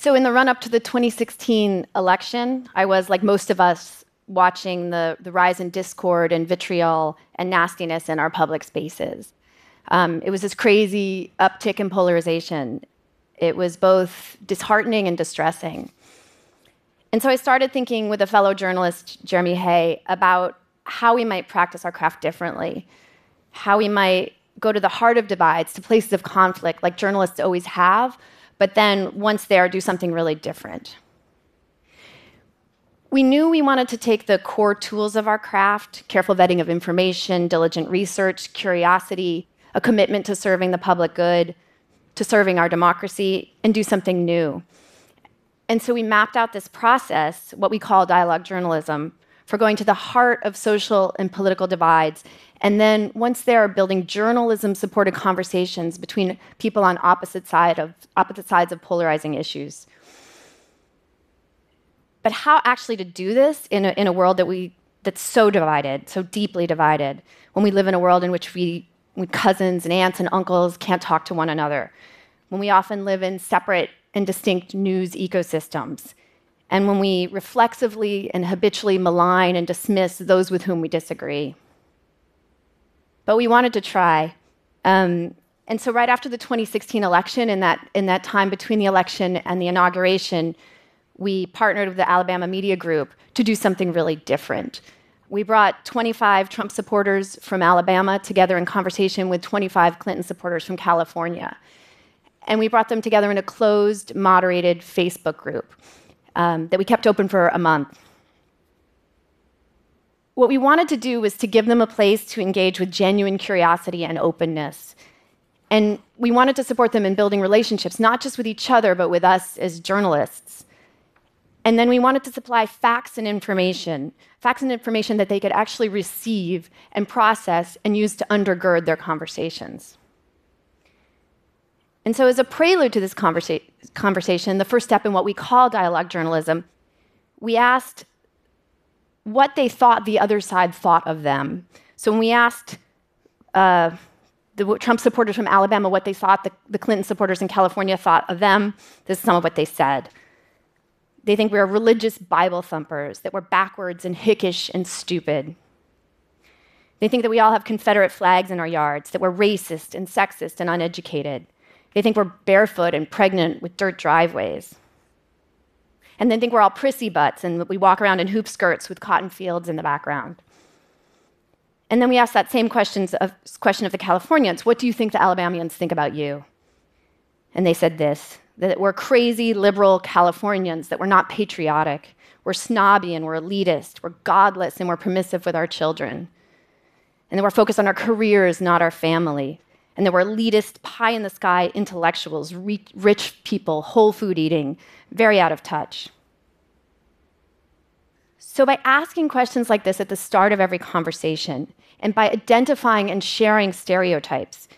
So, in the run up to the 2016 election, I was, like most of us, watching the, the rise in discord and vitriol and nastiness in our public spaces. Um, it was this crazy uptick in polarization. It was both disheartening and distressing. And so I started thinking with a fellow journalist, Jeremy Hay, about how we might practice our craft differently, how we might go to the heart of divides, to places of conflict, like journalists always have, but then once there, do something really different. We knew we wanted to take the core tools of our craft careful vetting of information, diligent research, curiosity, a commitment to serving the public good, to serving our democracy, and do something new. And so we mapped out this process, what we call dialogue journalism, for going to the heart of social and political divides. And then once there, are building journalism supported conversations between people on opposite, side of, opposite sides of polarizing issues. But how actually to do this in a, in a world that we, that's so divided, so deeply divided, when we live in a world in which we, when cousins and aunts and uncles can't talk to one another, when we often live in separate and distinct news ecosystems, and when we reflexively and habitually malign and dismiss those with whom we disagree. But we wanted to try. Um, and so, right after the 2016 election, in that, in that time between the election and the inauguration, we partnered with the Alabama Media Group to do something really different. We brought 25 Trump supporters from Alabama together in conversation with 25 Clinton supporters from California. And we brought them together in a closed, moderated Facebook group um, that we kept open for a month. What we wanted to do was to give them a place to engage with genuine curiosity and openness. And we wanted to support them in building relationships, not just with each other, but with us as journalists. And then we wanted to supply facts and information, facts and information that they could actually receive and process and use to undergird their conversations. And so, as a prelude to this conversa- conversation, the first step in what we call dialogue journalism, we asked what they thought the other side thought of them. So, when we asked uh, the Trump supporters from Alabama what they thought the, the Clinton supporters in California thought of them, this is some of what they said. They think we're religious Bible thumpers, that we're backwards and hickish and stupid. They think that we all have Confederate flags in our yards, that we're racist and sexist and uneducated. They think we're barefoot and pregnant with dirt driveways. And then think we're all prissy butts and we walk around in hoop skirts with cotton fields in the background. And then we ask that same questions of, question of the Californians What do you think the Alabamians think about you? And they said this that we're crazy liberal Californians, that we're not patriotic, we're snobby and we're elitist, we're godless and we're permissive with our children, and that we're focused on our careers, not our family, and that we're elitist, pie in the sky intellectuals, rich people, whole food eating, very out of touch. So, by asking questions like this at the start of every conversation, and by identifying and sharing stereotypes,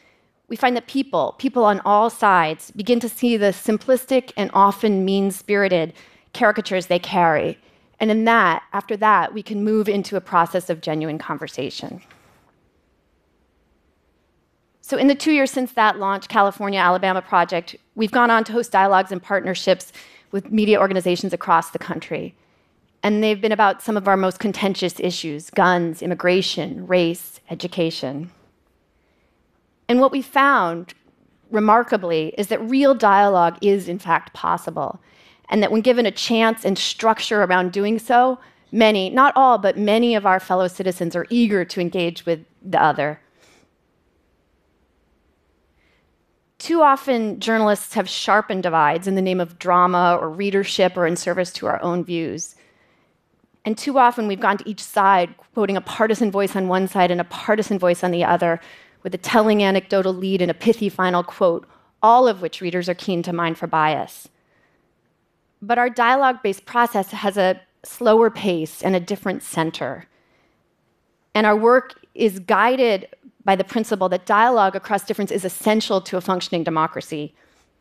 we find that people, people on all sides, begin to see the simplistic and often mean spirited caricatures they carry. And in that, after that, we can move into a process of genuine conversation. So, in the two years since that launch, California Alabama project, we've gone on to host dialogues and partnerships with media organizations across the country. And they've been about some of our most contentious issues guns, immigration, race, education. And what we found, remarkably, is that real dialogue is, in fact, possible. And that when given a chance and structure around doing so, many, not all, but many of our fellow citizens are eager to engage with the other. Too often, journalists have sharpened divides in the name of drama or readership or in service to our own views. And too often, we've gone to each side, quoting a partisan voice on one side and a partisan voice on the other, with a telling anecdotal lead and a pithy final quote, all of which readers are keen to mine for bias. But our dialogue based process has a slower pace and a different center. And our work is guided by the principle that dialogue across difference is essential to a functioning democracy,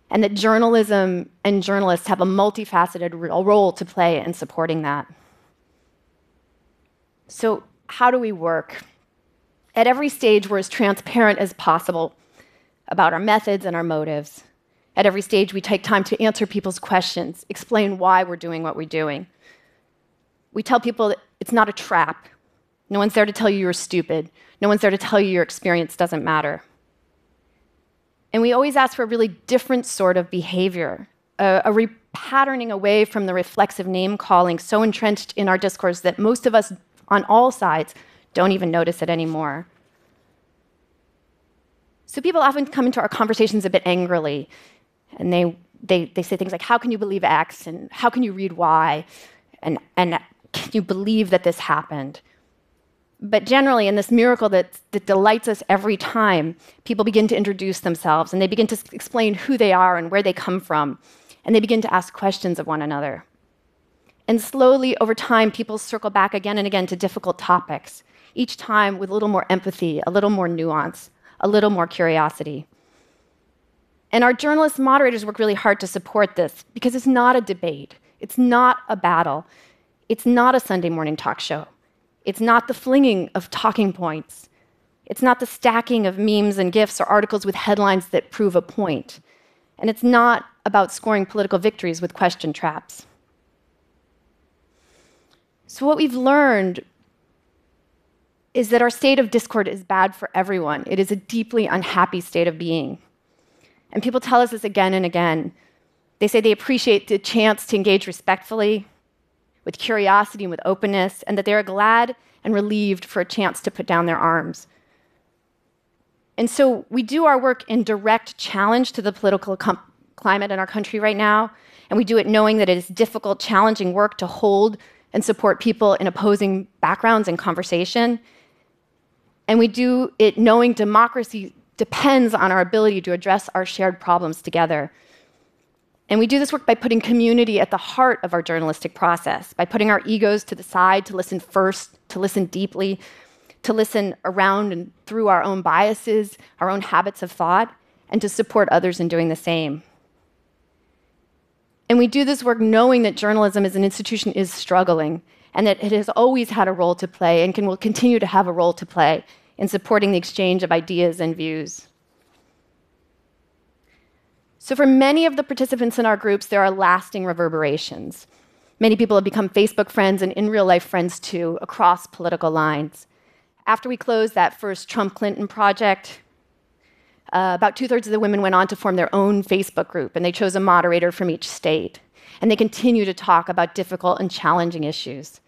and that journalism and journalists have a multifaceted role to play in supporting that. So, how do we work? At every stage, we're as transparent as possible about our methods and our motives. At every stage, we take time to answer people's questions, explain why we're doing what we're doing. We tell people that it's not a trap. No one's there to tell you you're stupid. No one's there to tell you your experience doesn't matter. And we always ask for a really different sort of behavior, a, a repatterning away from the reflexive name calling so entrenched in our discourse that most of us on all sides don't even notice it anymore. So people often come into our conversations a bit angrily, and they, they, they say things like, How can you believe X? And how can you read Y? And, and can you believe that this happened? But generally, in this miracle that, that delights us every time, people begin to introduce themselves and they begin to explain who they are and where they come from. And they begin to ask questions of one another. And slowly, over time, people circle back again and again to difficult topics, each time with a little more empathy, a little more nuance, a little more curiosity. And our journalist moderators work really hard to support this because it's not a debate, it's not a battle, it's not a Sunday morning talk show. It's not the flinging of talking points. It's not the stacking of memes and GIFs or articles with headlines that prove a point. And it's not about scoring political victories with question traps. So, what we've learned is that our state of discord is bad for everyone. It is a deeply unhappy state of being. And people tell us this again and again. They say they appreciate the chance to engage respectfully, with curiosity and with openness, and that they are glad and relieved for a chance to put down their arms. And so we do our work in direct challenge to the political climate in our country right now, and we do it knowing that it is difficult, challenging work to hold and support people in opposing backgrounds and conversation. And we do it knowing democracy depends on our ability to address our shared problems together. And we do this work by putting community at the heart of our journalistic process, by putting our egos to the side to listen first, to listen deeply, to listen around and through our own biases, our own habits of thought, and to support others in doing the same. And we do this work knowing that journalism as an institution is struggling and that it has always had a role to play and can, will continue to have a role to play in supporting the exchange of ideas and views. So, for many of the participants in our groups, there are lasting reverberations. Many people have become Facebook friends and in real life friends too, across political lines. After we closed that first Trump Clinton project, uh, about two thirds of the women went on to form their own Facebook group, and they chose a moderator from each state. And they continue to talk about difficult and challenging issues.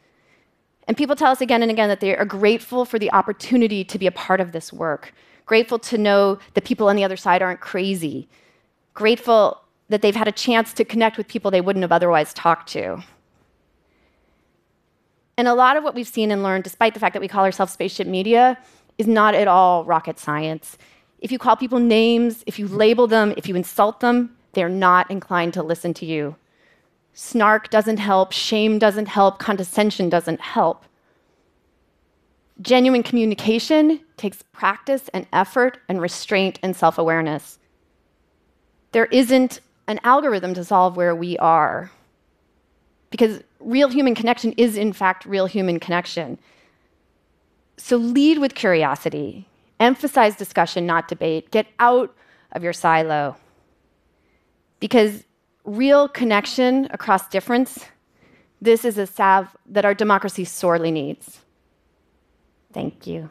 And people tell us again and again that they are grateful for the opportunity to be a part of this work, grateful to know that people on the other side aren't crazy, grateful that they've had a chance to connect with people they wouldn't have otherwise talked to. And a lot of what we've seen and learned, despite the fact that we call ourselves spaceship media, is not at all rocket science. If you call people names, if you label them, if you insult them, they're not inclined to listen to you. Snark doesn't help, shame doesn't help, condescension doesn't help. Genuine communication takes practice and effort and restraint and self awareness there isn't an algorithm to solve where we are. Because real human connection is, in fact, real human connection. So lead with curiosity, emphasize discussion, not debate, get out of your silo. Because real connection across difference, this is a salve that our democracy sorely needs. Thank you.